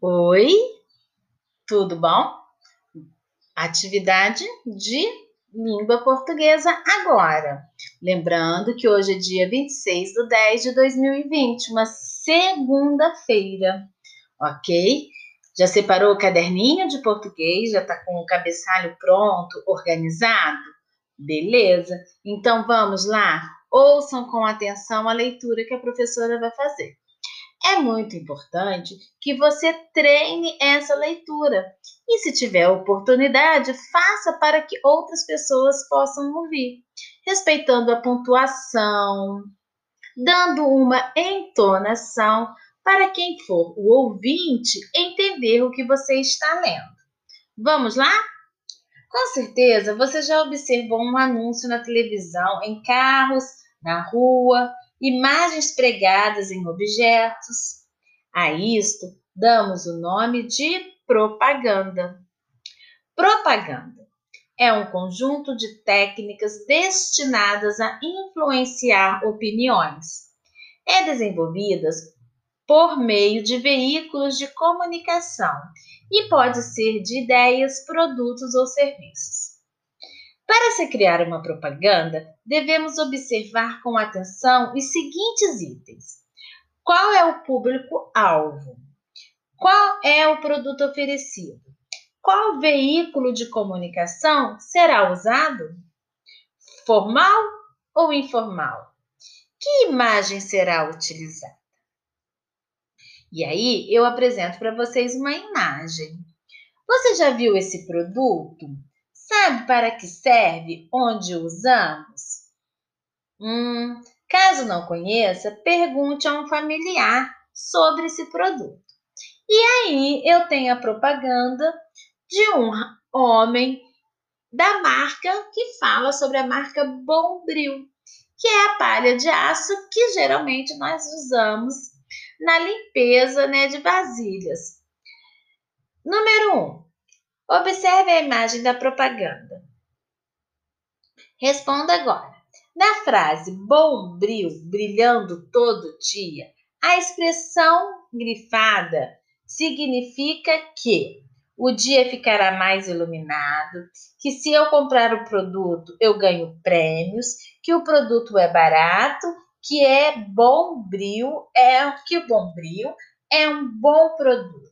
Oi, tudo bom? Atividade de língua portuguesa agora. Lembrando que hoje é dia 26 de 10 de 2020, uma segunda-feira, ok? Já separou o caderninho de português? Já está com o cabeçalho pronto, organizado? Beleza? Então vamos lá? Ouçam com atenção a leitura que a professora vai fazer. É muito importante que você treine essa leitura e, se tiver oportunidade, faça para que outras pessoas possam ouvir, respeitando a pontuação, dando uma entonação para quem for o ouvinte entender o que você está lendo. Vamos lá? Com certeza você já observou um anúncio na televisão, em carros, na rua, imagens pregadas em objetos. A isto damos o nome de propaganda. Propaganda é um conjunto de técnicas destinadas a influenciar opiniões. É desenvolvidas por meio de veículos de comunicação e pode ser de ideias, produtos ou serviços. Para se criar uma propaganda, devemos observar com atenção os seguintes itens: qual é o público-alvo? Qual é o produto oferecido? Qual veículo de comunicação será usado? Formal ou informal? Que imagem será utilizada? E aí eu apresento para vocês uma imagem. Você já viu esse produto? Sabe para que serve? Onde usamos? Hum, caso não conheça, pergunte a um familiar sobre esse produto. E aí eu tenho a propaganda de um homem da marca que fala sobre a marca Bombril, que é a palha de aço que geralmente nós usamos na limpeza né, de vasilhas. Número 1. Um, Observe a imagem da propaganda. Responda agora. Na frase bombril, brilhando todo dia, a expressão grifada significa que o dia ficará mais iluminado, que se eu comprar o produto eu ganho prêmios, que o produto é barato, que é bombril, é que o bombril é um bom produto.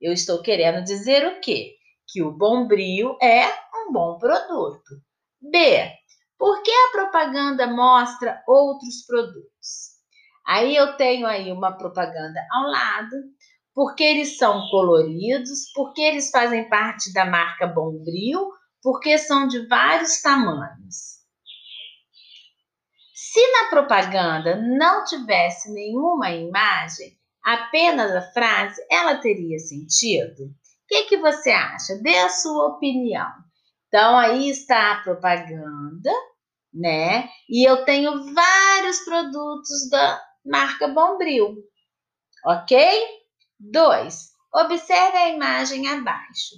Eu estou querendo dizer o quê? Que o Bombril é um bom produto. B. Por que a propaganda mostra outros produtos? Aí eu tenho aí uma propaganda ao lado, porque eles são coloridos, porque eles fazem parte da marca Bombril, porque são de vários tamanhos. Se na propaganda não tivesse nenhuma imagem, apenas a frase, ela teria sentido? O que, que você acha? Dê a sua opinião. Então, aí está a propaganda, né? E eu tenho vários produtos da marca Bombril, ok? Dois, observe a imagem abaixo.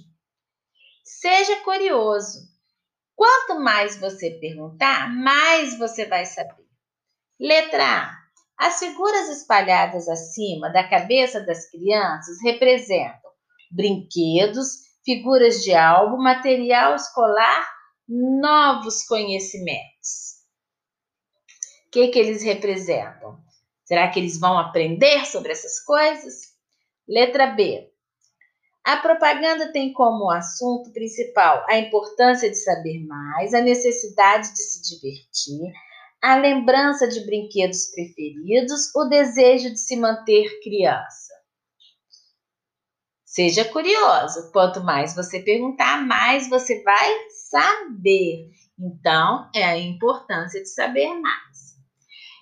Seja curioso. Quanto mais você perguntar, mais você vai saber. Letra A. As figuras espalhadas acima da cabeça das crianças representam brinquedos, figuras de álbum, material escolar, novos conhecimentos. O que, que eles representam? Será que eles vão aprender sobre essas coisas? Letra B. A propaganda tem como assunto principal a importância de saber mais, a necessidade de se divertir, a lembrança de brinquedos preferidos, o desejo de se manter criança. Seja curioso. Quanto mais você perguntar, mais você vai saber. Então, é a importância de saber mais.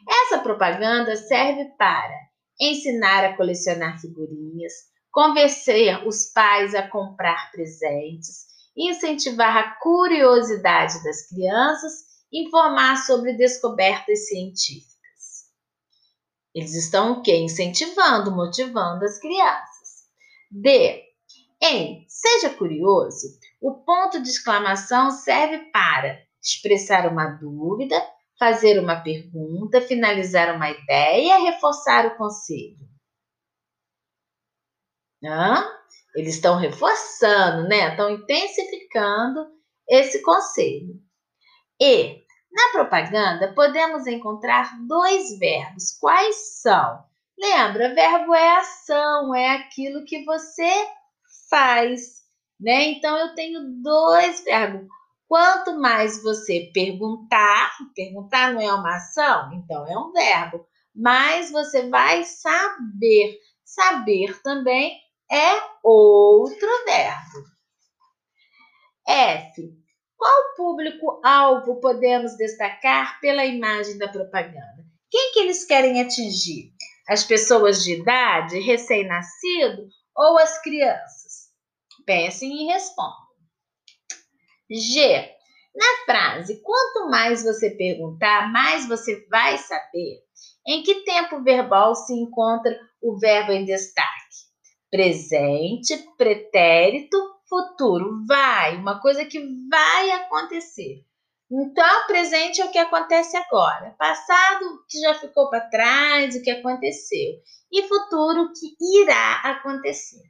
Essa propaganda serve para ensinar a colecionar figurinhas, convencer os pais a comprar presentes, incentivar a curiosidade das crianças, informar sobre descobertas científicas. Eles estão o quê? Incentivando, motivando as crianças. D. Em Seja Curioso, o ponto de exclamação serve para expressar uma dúvida, fazer uma pergunta, finalizar uma ideia, reforçar o conselho. Hã? Eles estão reforçando, né? Estão intensificando esse conselho. E na propaganda podemos encontrar dois verbos. Quais são? Lembra, verbo é ação, é aquilo que você faz, né? Então eu tenho dois verbos. Quanto mais você perguntar, perguntar não é uma ação, então é um verbo, mais você vai saber. Saber também é outro verbo. F. Qual público-alvo podemos destacar pela imagem da propaganda? Quem que eles querem atingir? As pessoas de idade, recém-nascido ou as crianças? Pensem e respondam. G. Na frase, quanto mais você perguntar, mais você vai saber. Em que tempo verbal se encontra o verbo em destaque? Presente, pretérito, futuro. Vai, uma coisa que vai acontecer. Então, presente é o que acontece agora. Passado, que já ficou para trás, o que aconteceu. E futuro, o que irá acontecer.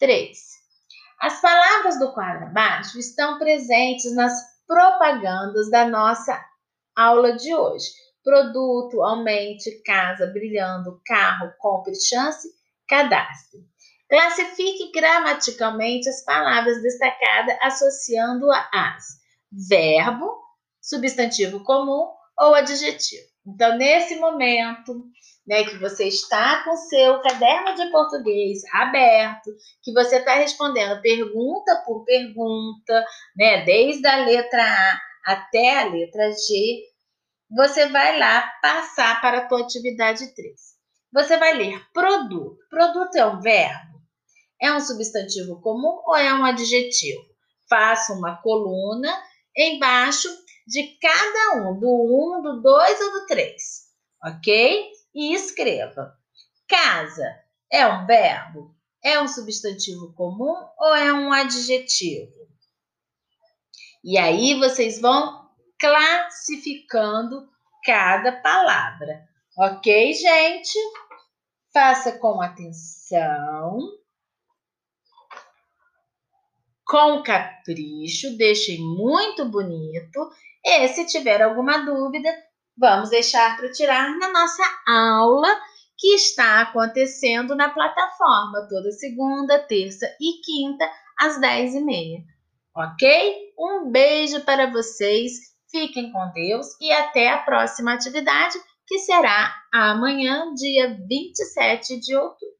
3. As palavras do quadro abaixo estão presentes nas propagandas da nossa aula de hoje. Produto, aumente, casa, brilhando, carro, compre, chance, cadastre. Classifique gramaticalmente as palavras destacadas associando-a as verbo, substantivo comum ou adjetivo. Então, nesse momento, né, que você está com seu caderno de português aberto, que você está respondendo pergunta por pergunta, né, desde a letra A até a letra G, você vai lá passar para a tua atividade 3. Você vai ler produto. Produto é um verbo? É um substantivo comum ou é um adjetivo? Faça uma coluna embaixo de cada um, do 1, um, do 2 ou do 3, ok? E escreva. Casa é um verbo? É um substantivo comum ou é um adjetivo? E aí vocês vão classificando cada palavra, ok, gente? Faça com atenção com capricho, deixem muito bonito. E se tiver alguma dúvida, vamos deixar para tirar na nossa aula que está acontecendo na plataforma toda segunda, terça e quinta às 10h30. Ok? Um beijo para vocês, fiquem com Deus e até a próxima atividade, que será amanhã, dia 27 de outubro.